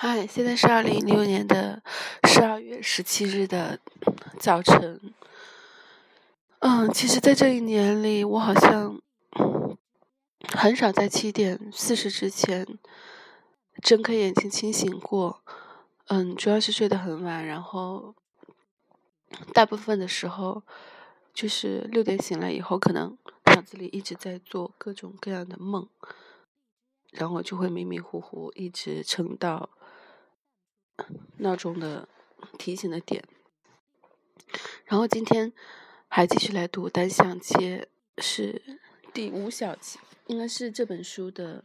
嗨，现在是二零一六年的十二月十七日的早晨。嗯，其实，在这一年里，我好像很少在七点四十之前睁开眼睛清醒过。嗯，主要是睡得很晚，然后大部分的时候就是六点醒来以后，可能脑子里一直在做各种各样的梦，然后就会迷迷糊糊，一直撑到。闹钟的提醒的点，然后今天还继续来读单向街，是第五小节，应该是这本书的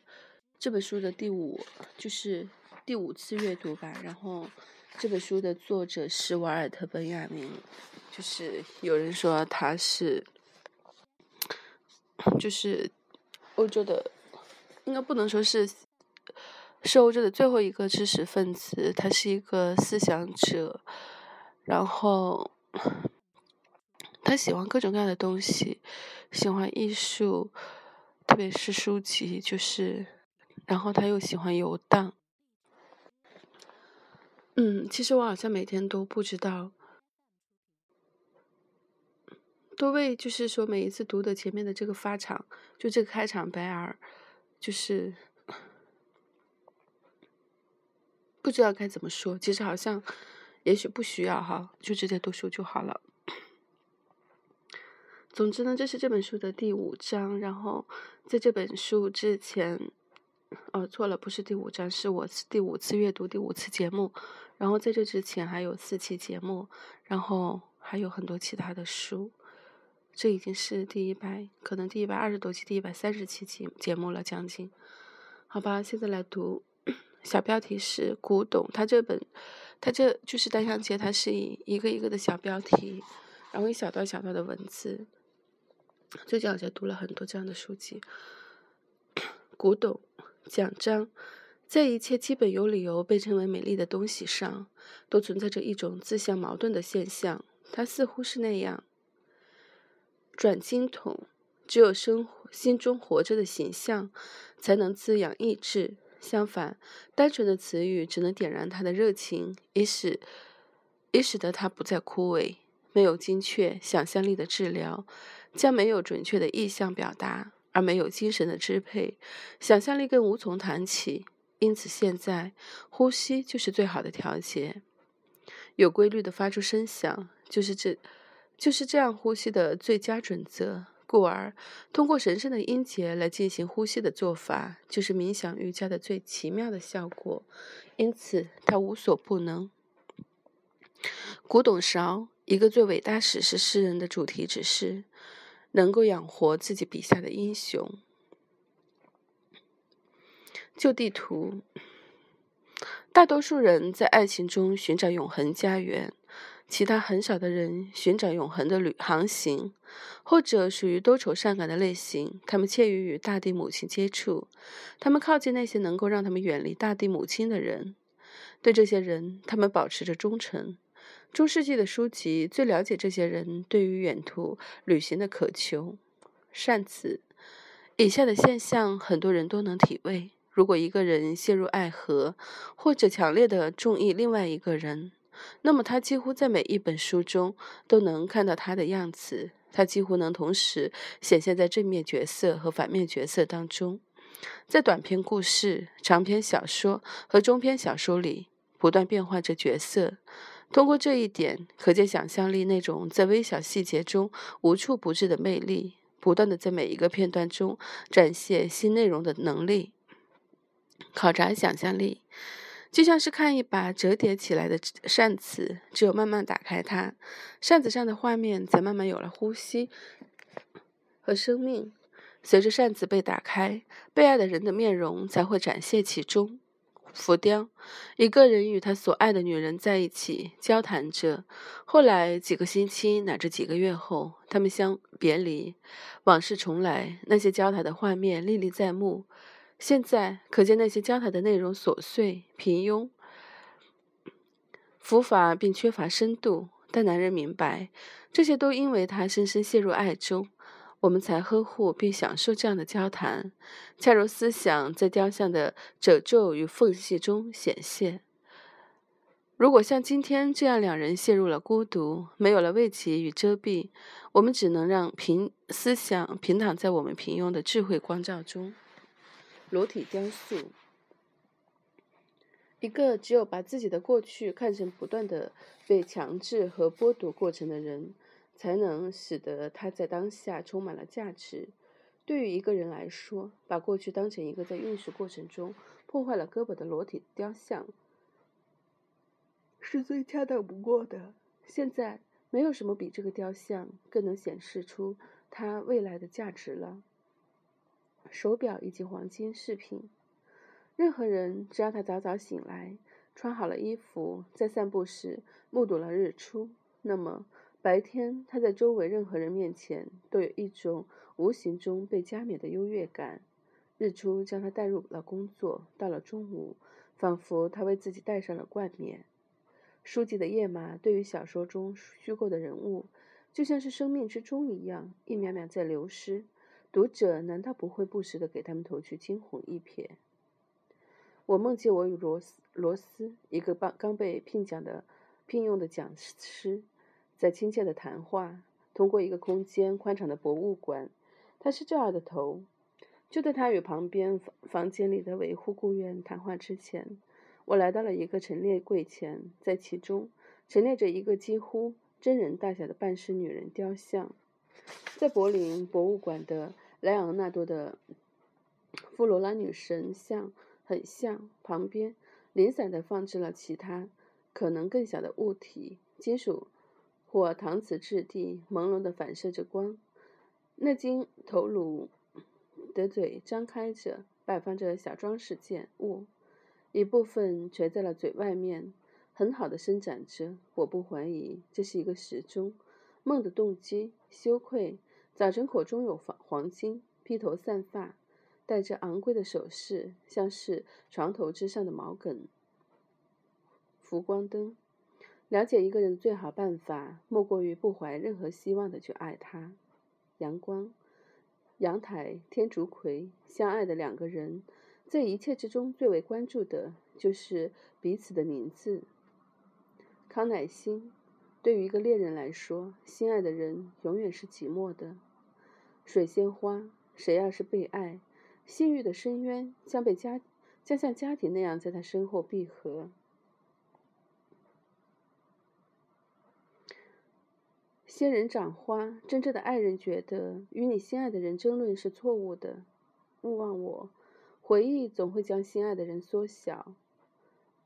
这本书的第五，就是第五次阅读吧。然后这本书的作者是瓦尔特·本雅明，就是有人说他是，就是欧洲的，应该不能说是。是欧洲的最后一个知识分子，他是一个思想者，然后他喜欢各种各样的东西，喜欢艺术，特别是书籍，就是，然后他又喜欢游荡。嗯，其实我好像每天都不知道，都为就是说每一次读的前面的这个发场，就这个开场白而，就是。不知道该怎么说，其实好像，也许不需要哈，就直接读书就好了。总之呢，这是这本书的第五章。然后在这本书之前，哦，错了，不是第五章，是我第五次阅读第五次节目。然后在这之前还有四期节目，然后还有很多其他的书。这已经是第一百，可能第一百二十多期，第一百三十期节节目了，将近。好吧，现在来读。小标题是古董，它这本，它这就是单向街，它是以一个一个的小标题，然后一小段小段的文字。最近好像读了很多这样的书籍。古董奖章，在一切基本有理由被称为美丽的东西上，都存在着一种自相矛盾的现象。它似乎是那样。转经筒，只有生活心中活着的形象，才能滋养意志。相反，单纯的词语只能点燃他的热情，以使以使得他不再枯萎。没有精确想象力的治疗，将没有准确的意象表达，而没有精神的支配，想象力更无从谈起。因此，现在呼吸就是最好的调节，有规律的发出声响，就是这就是这样呼吸的最佳准则。故而，通过神圣的音节来进行呼吸的做法，就是冥想瑜伽的最奇妙的效果。因此，它无所不能。古董勺，一个最伟大史诗诗人的主题只是能够养活自己笔下的英雄。旧地图，大多数人在爱情中寻找永恒家园。其他很少的人寻找永恒的旅航行，或者属于多愁善感的类型。他们怯于与大地母亲接触，他们靠近那些能够让他们远离大地母亲的人。对这些人，他们保持着忠诚。中世纪的书籍最了解这些人对于远途旅行的渴求。善此，以下的现象很多人都能体味：如果一个人陷入爱河，或者强烈的中意另外一个人。那么，他几乎在每一本书中都能看到他的样子。他几乎能同时显现在正面角色和反面角色当中，在短篇故事、长篇小说和中篇小说里不断变换着角色。通过这一点，可见想象力那种在微小细节中无处不至的魅力，不断的在每一个片段中展现新内容的能力。考察想象力。就像是看一把折叠起来的扇子，只有慢慢打开它，扇子上的画面才慢慢有了呼吸和生命。随着扇子被打开，被爱的人的面容才会展现其中。浮雕，一个人与他所爱的女人在一起交谈着，后来几个星期乃至几个月后，他们相别离，往事重来，那些交谈的画面历历在目。现在可见那些交谈的内容琐碎、平庸、浮法，并缺乏深度。但男人明白，这些都因为他深深陷入爱中，我们才呵护并享受这样的交谈，恰如思想在雕像的褶皱与缝隙中显现。如果像今天这样，两人陷入了孤独，没有了慰藉与遮蔽，我们只能让平思想平躺在我们平庸的智慧光照中。裸体雕塑，一个只有把自己的过去看成不断的被强制和剥夺过程的人。才能使得他在当下充满了价值。对于一个人来说，把过去当成一个在运输过程中破坏了胳膊的裸体雕像，是最恰当不过的。现在，没有什么比这个雕像更能显示出他未来的价值了。手表以及黄金饰品，任何人只要他早早醒来，穿好了衣服，在散步时目睹了日出，那么。白天，他在周围任何人面前都有一种无形中被加冕的优越感。日出将他带入了工作。到了中午，仿佛他为自己戴上了冠冕。书籍的页码对于小说中虚构的人物，就像是生命之钟一样，一秒秒在流失。读者难道不会不时地给他们投去惊鸿一瞥？我梦见我与罗斯罗斯，一个刚刚被聘讲的聘用的讲师。在亲切的谈话，通过一个空间宽敞的博物馆，他是这儿的头。就在他与旁边房房间里的维护雇员谈话之前，我来到了一个陈列柜前，在其中陈列着一个几乎真人大小的半尸女人雕像。在柏林博物馆的莱昂纳多的弗罗拉女神像很像，旁边零散地放置了其他可能更小的物体，金属。或搪瓷质地，朦胧地反射着光。那金头颅的嘴张开着，摆放着小装饰件物，一部分垂在了嘴外面，很好的伸展着。我不怀疑这是一个时钟。梦的动机，羞愧。早晨口中有黄黄金，披头散发，戴着昂贵的首饰，像是床头之上的毛梗。浮光灯。了解一个人的最好办法，莫过于不怀任何希望的去爱他。阳光、阳台、天竺葵，相爱的两个人，在一切之中最为关注的就是彼此的名字。康乃馨，对于一个恋人来说，心爱的人永远是寂寞的。水仙花，谁要是被爱，性欲的深渊将被家将像家庭那样在他身后闭合。仙人掌花，真正的爱人觉得与你心爱的人争论是错误的。勿忘我，回忆总会将心爱的人缩小。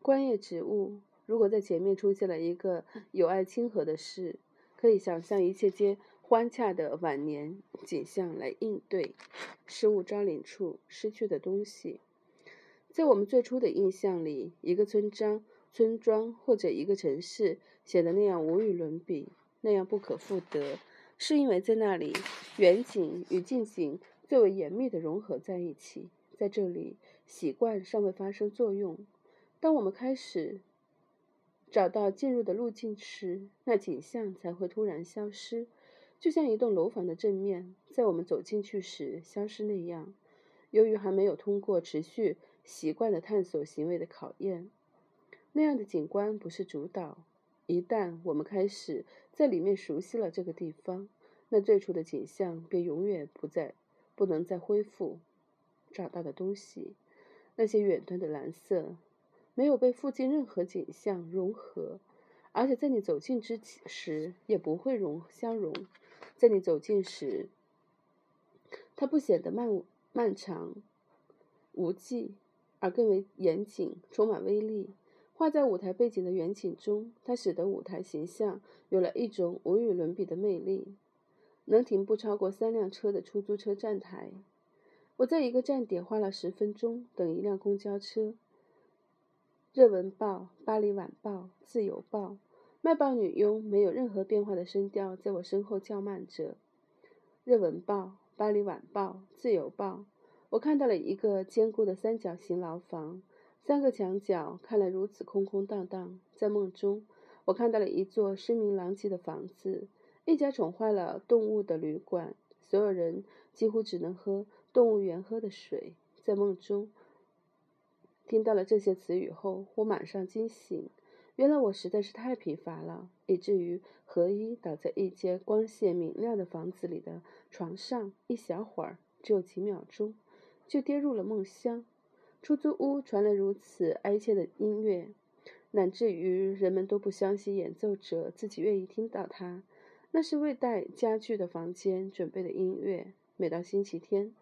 观叶植物，如果在前面出现了一个友爱亲和的事，可以想象一切皆欢洽的晚年景象来应对。失物招领处，失去的东西，在我们最初的印象里，一个村庄、村庄或者一个城市显得那样无与伦比。那样不可复得，是因为在那里，远景与近景最为严密的融合在一起。在这里，习惯尚未发生作用。当我们开始找到进入的路径时，那景象才会突然消失，就像一栋楼房的正面在我们走进去时消失那样。由于还没有通过持续习惯的探索行为的考验，那样的景观不是主导。一旦我们开始在里面熟悉了这个地方，那最初的景象便永远不再不能再恢复。找到的东西，那些远端的蓝色，没有被附近任何景象融合，而且在你走近之时也不会融相融。在你走近时，它不显得漫漫长无际，而更为严谨，充满威力。画在舞台背景的远景中，它使得舞台形象有了一种无与伦比的魅力。能停不超过三辆车的出租车站台，我在一个站点花了十分钟等一辆公交车。热文报、巴黎晚报、自由报，卖报女佣没有任何变化的声调在我身后叫骂着。热文报、巴黎晚报、自由报，我看到了一个坚固的三角形牢房。三个墙角看来如此空空荡荡，在梦中，我看到了一座声名狼藉的房子，一家宠坏了动物的旅馆。所有人几乎只能喝动物园喝的水。在梦中听到了这些词语后，我马上惊醒。原来我实在是太疲乏了，以至于合衣倒在一间光线明亮的房子里的床上，一小会儿，只有几秒钟，就跌入了梦乡。出租屋传来如此哀切的音乐，乃至于人们都不相信演奏者自己愿意听到它。那是为带家具的房间准备的音乐。每到星期天。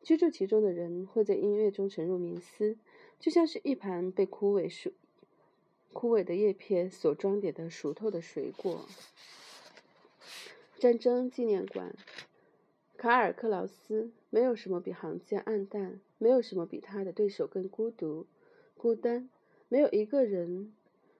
居住其中的人会在音乐中沉入冥思，就像是一盘被枯萎熟、枯萎的叶片所装点的熟透的水果。战争纪念馆，卡尔克劳斯。没有什么比行家暗淡，没有什么比他的对手更孤独、孤单。没有一个人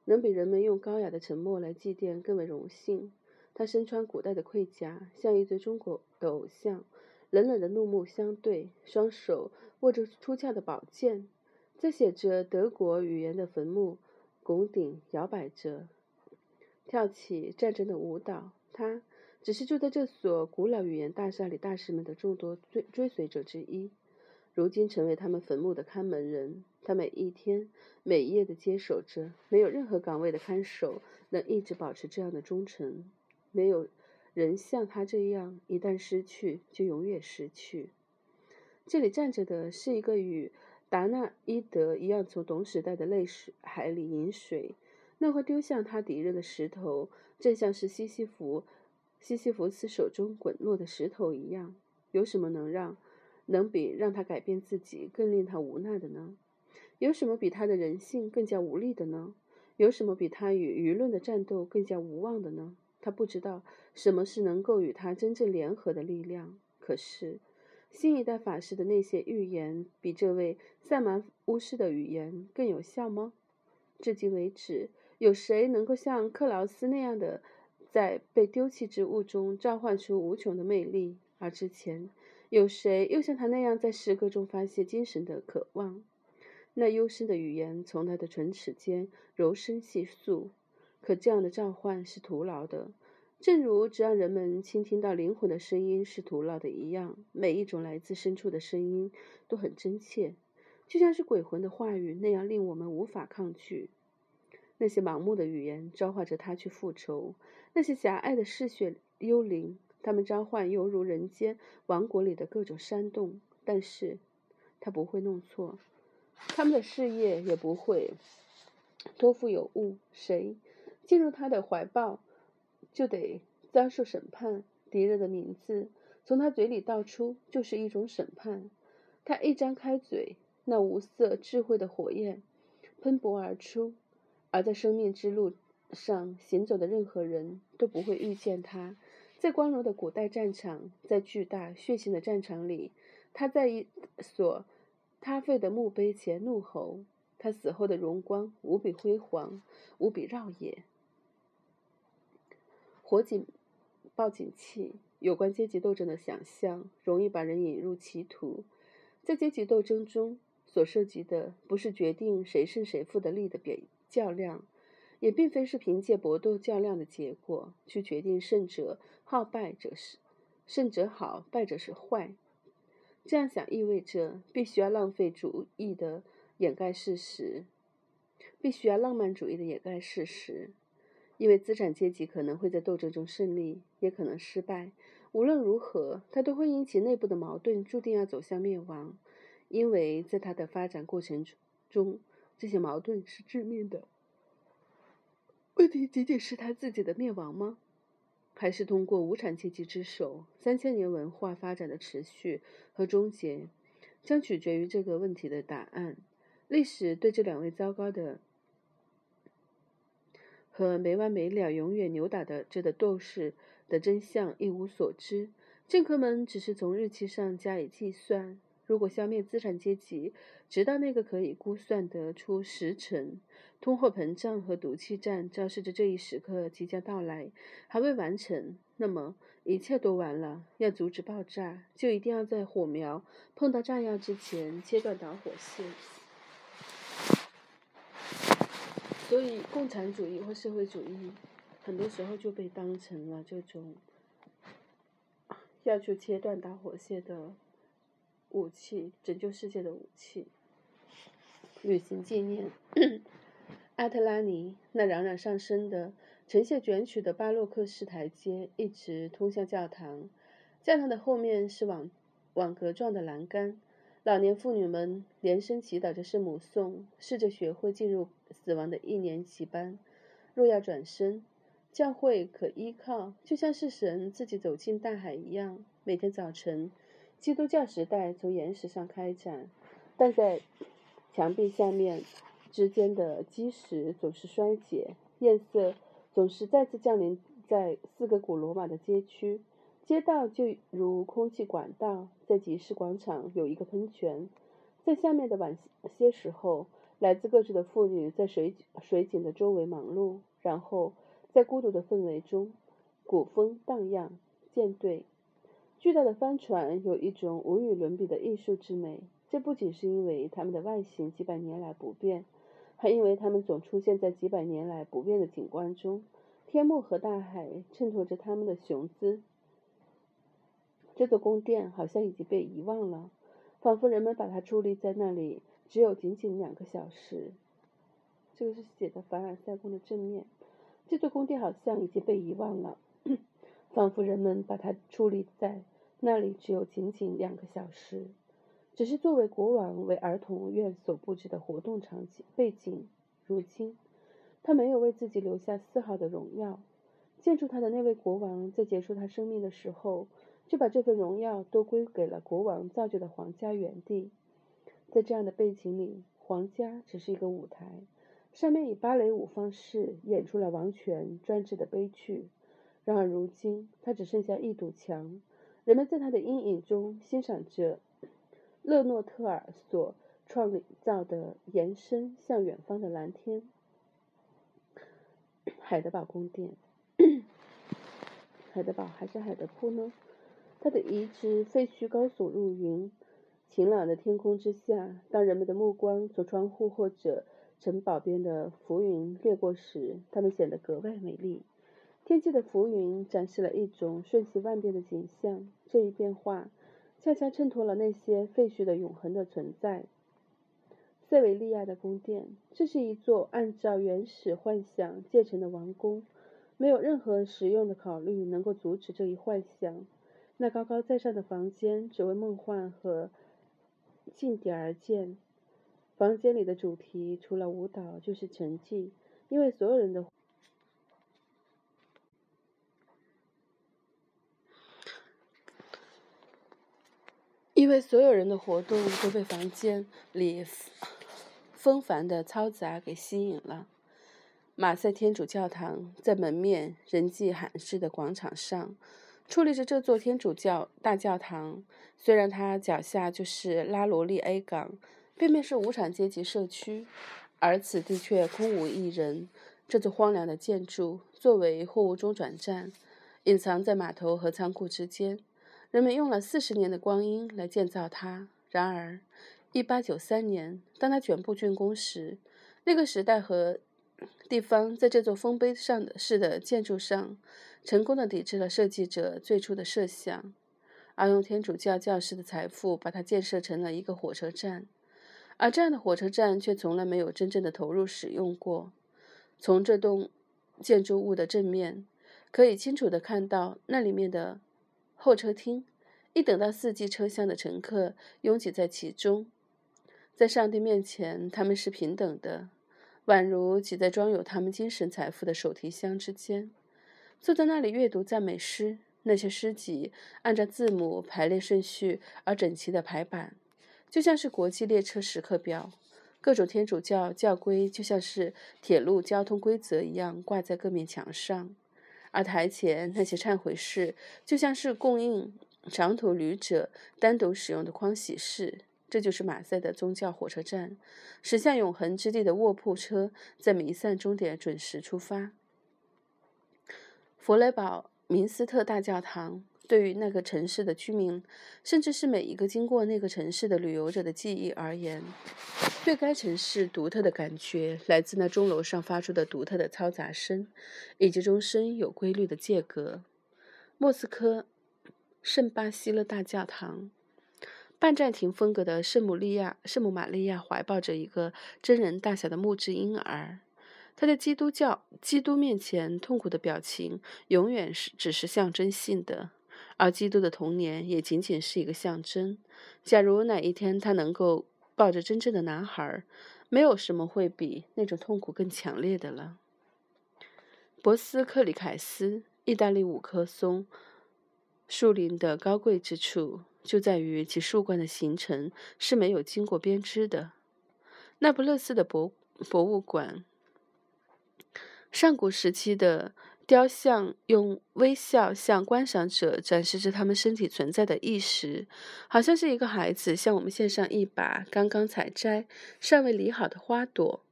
能比人们用高雅的沉默来祭奠更为荣幸。他身穿古代的盔甲，像一尊中国的偶像。冷冷的怒目相对，双手握着出鞘的宝剑，在写着德国语言的坟墓拱顶摇摆着，跳起战争的舞蹈。他只是住在这所古老语言大厦里大师们的众多追追随者之一，如今成为他们坟墓的看门人。他每一天每夜的接手着，没有任何岗位的看守能一直保持这样的忠诚，没有。人像他这样，一旦失去，就永远失去。这里站着的是一个与达纳伊德一样从董时代的泪水海里饮水，那块丢向他敌人的石头，正像是西西弗西西弗斯手中滚落的石头一样。有什么能让能比让他改变自己更令他无奈的呢？有什么比他的人性更加无力的呢？有什么比他与舆论的战斗更加无望的呢？他不知道什么是能够与他真正联合的力量。可是，新一代法师的那些预言，比这位萨满巫师的语言更有效吗？至今为止，有谁能够像克劳斯那样的，在被丢弃之物中召唤出无穷的魅力？而之前，有谁又像他那样在诗歌中发泄精神的渴望？那幽深的语言从他的唇齿间柔声细诉。可这样的召唤是徒劳的，正如只让人们倾听到灵魂的声音是徒劳的一样。每一种来自深处的声音都很真切，就像是鬼魂的话语那样令我们无法抗拒。那些盲目的语言召唤着他去复仇，那些狭隘的嗜血幽灵，他们召唤犹如人间王国里的各种山洞。但是，他不会弄错，他们的事业也不会托付有误。谁？进入他的怀抱，就得遭受审判。敌人的名字从他嘴里道出，就是一种审判。他一张开嘴，那无色智慧的火焰喷薄而出。而在生命之路上行走的任何人都不会遇见他。在光荣的古代战场，在巨大血腥的战场里，他在一所塌废的墓碑前怒吼。他死后的荣光无比辉煌，无比耀眼。火警报警器，有关阶级斗争的想象，容易把人引入歧途。在阶级斗争中，所涉及的不是决定谁胜谁负的力的比较量，也并非是凭借搏斗较量的结果去决定胜者好败者是胜者好，败者是坏。这样想意味着必须要浪费主义的掩盖事实，必须要浪漫主义的掩盖事实。因为资产阶级可能会在斗争中胜利，也可能失败。无论如何，它都会因其内部的矛盾，注定要走向灭亡。因为在它的发展过程中，这些矛盾是致命的。问题仅仅是他自己的灭亡吗？还是通过无产阶级之手，三千年文化发展的持续和终结，将取决于这个问题的答案。历史对这两位糟糕的。和没完没了、永远扭打的这的斗士的真相一无所知，政客们只是从日期上加以计算。如果消灭资产阶级，直到那个可以估算得出时辰，通货膨胀和毒气战昭示着这一时刻即将到来，还未完成，那么一切都完了。要阻止爆炸，就一定要在火苗碰到炸药之前切断导火线。所以，共产主义或社会主义，很多时候就被当成了这种要去切断导火线的武器，拯救世界的武器。旅行纪念。阿特拉尼那冉冉上升的、呈现卷曲的巴洛克式台阶，一直通向教堂。教堂的后面是网网格状的栏杆。老年妇女们连声祈祷着圣母颂，试着学会进入死亡的一年级班。若要转身，教会可依靠，就像是神自己走进大海一样。每天早晨，基督教时代从岩石上开展，但在墙壁下面之间的基石总是衰竭，夜色总是再次降临在四个古罗马的街区。街道就如空气管道，在集市广场有一个喷泉，在下面的晚些时候，来自各处的妇女在水水井的周围忙碌，然后在孤独的氛围中，古风荡漾，舰队，巨大的帆船有一种无与伦比的艺术之美。这不仅是因为它们的外形几百年来不变，还因为它们总出现在几百年来不变的景观中，天幕和大海衬托着它们的雄姿。这座宫殿好像已经被遗忘了，仿佛人们把它矗立在那里只有仅仅两个小时。这个是写的凡尔赛宫的正面。这座宫殿好像已经被遗忘了，仿佛人们把它矗立在那里只有仅仅两个小时，只是作为国王为儿童院所布置的活动场景背景。如今，他没有为自己留下丝毫的荣耀。建筑他的那位国王在结束他生命的时候。就把这份荣耀都归给了国王造就的皇家园地。在这样的背景里，皇家只是一个舞台，上面以芭蕾舞方式演出了王权专制的悲剧。然而如今，它只剩下一堵墙，人们在它的阴影中欣赏着勒诺特尔所创造的延伸向远方的蓝天——海德堡宫殿。海德堡还是海德堡呢？它的遗址废墟高耸入云，晴朗的天空之下，当人们的目光从窗户或者城堡边的浮云掠过时，它们显得格外美丽。天际的浮云展示了一种瞬息万变的景象，这一变化恰恰衬托了那些废墟的永恒的存在。塞维利亚的宫殿，这是一座按照原始幻想建成的王宫，没有任何实用的考虑能够阻止这一幻想。那高高在上的房间只为梦幻和近点而建。房间里的主题除了舞蹈就是沉寂，因为所有人的，因为所有人的活动都被房间里纷繁的嘈杂给吸引了。马赛天主教堂在门面人迹罕至的广场上。矗立着这座天主教大教堂，虽然它脚下就是拉罗利 A 港，背面是无产阶级社区，而此地却空无一人。这座荒凉的建筑作为货物中转站，隐藏在码头和仓库之间。人们用了四十年的光阴来建造它。然而，一八九三年，当它全部竣工时，那个时代和地方在这座丰碑上的式的建筑上。成功的抵制了设计者最初的设想，而用天主教教士的财富把它建设成了一个火车站，而这样的火车站却从来没有真正的投入使用过。从这栋建筑物的正面，可以清楚的看到那里面的候车厅，一等到四季车厢的乘客拥挤在其中，在上帝面前他们是平等的，宛如挤在装有他们精神财富的手提箱之间。坐在那里阅读赞美诗，那些诗集按照字母排列顺序而整齐的排版，就像是国际列车时刻表。各种天主教教规就像是铁路交通规则一样挂在各面墙上，而台前那些忏悔室就像是供应长途旅者单独使用的匡洗室。这就是马赛的宗教火车站，驶向永恒之地的卧铺车在弥散终点准时出发。弗雷堡明斯特大教堂对于那个城市的居民，甚至是每一个经过那个城市的旅游者的记忆而言，对该城市独特的感觉来自那钟楼上发出的独特的嘈杂声，以及钟声有规律的间隔。莫斯科圣巴西勒大教堂。半暂停风格的圣母利亚，圣母玛利亚怀抱着一个真人大小的木质婴儿。她在基督教基督面前痛苦的表情，永远是只是象征性的，而基督的童年也仅仅是一个象征。假如哪一天他能够抱着真正的男孩，没有什么会比那种痛苦更强烈的了。博斯克里凯斯，意大利五棵松树林的高贵之处，就在于其树冠的形成是没有经过编织的。那不勒斯的博博物馆，上古时期的雕像用微笑向观赏者展示着他们身体存在的意识，好像是一个孩子向我们献上一把刚刚采摘、尚未理好的花朵。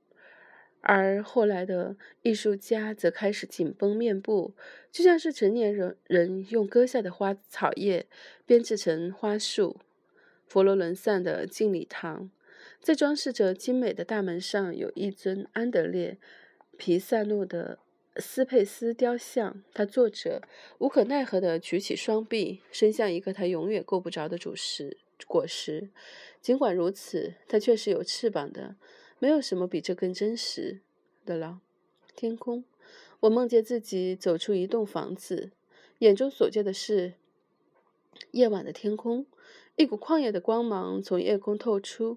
而后来的艺术家则开始紧绷面部，就像是成年人人用割下的花草叶编织成花束。佛罗伦萨的敬礼堂，在装饰着精美的大门上有一尊安德烈·皮萨诺的斯佩斯雕像，他坐着，无可奈何地举起双臂，伸向一个他永远够不着的主食果实。尽管如此，他却是有翅膀的。没有什么比这更真实的了。天空，我梦见自己走出一栋房子，眼中所见的是夜晚的天空。一股旷野的光芒从夜空透出，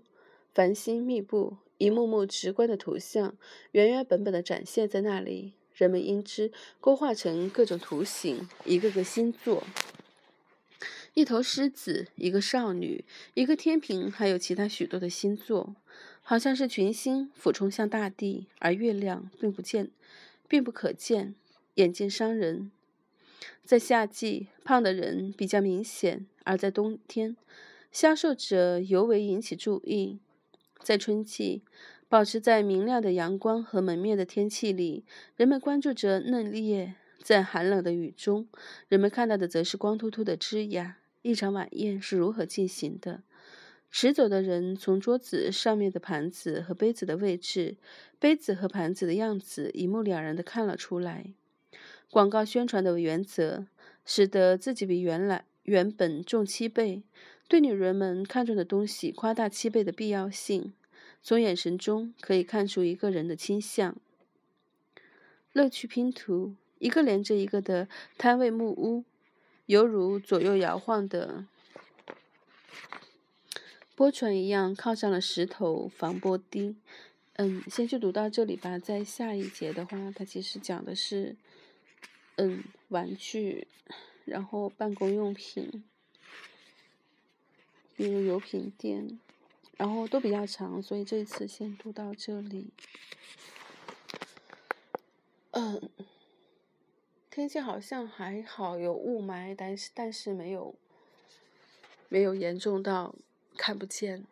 繁星密布，一幕幕直观的图像原原本本的展现在那里。人们因之勾画成各种图形，一个个星座，一头狮子，一个少女，一个天平，还有其他许多的星座。好像是群星俯冲向大地，而月亮并不见，并不可见，眼见伤人。在夏季，胖的人比较明显；而在冬天，消瘦者尤为引起注意。在春季，保持在明亮的阳光和门面的天气里，人们关注着嫩叶；在寒冷的雨中，人们看到的则是光秃秃的枝桠。一场晚宴是如何进行的？持走的人从桌子上面的盘子和杯子的位置、杯子和盘子的样子一目了然地看了出来。广告宣传的原则使得自己比原来原本重七倍，对女人们看重的东西夸大七倍的必要性。从眼神中可以看出一个人的倾向。乐趣拼图，一个连着一个的摊位木屋，犹如左右摇晃的。波船一样靠上了石头防波堤。嗯，先就读到这里吧。在下一节的话，它其实讲的是，嗯，玩具，然后办公用品，比如油品店，然后都比较长，所以这次先读到这里。嗯，天气好像还好，有雾霾，但是但是没有，没有严重到。看不见。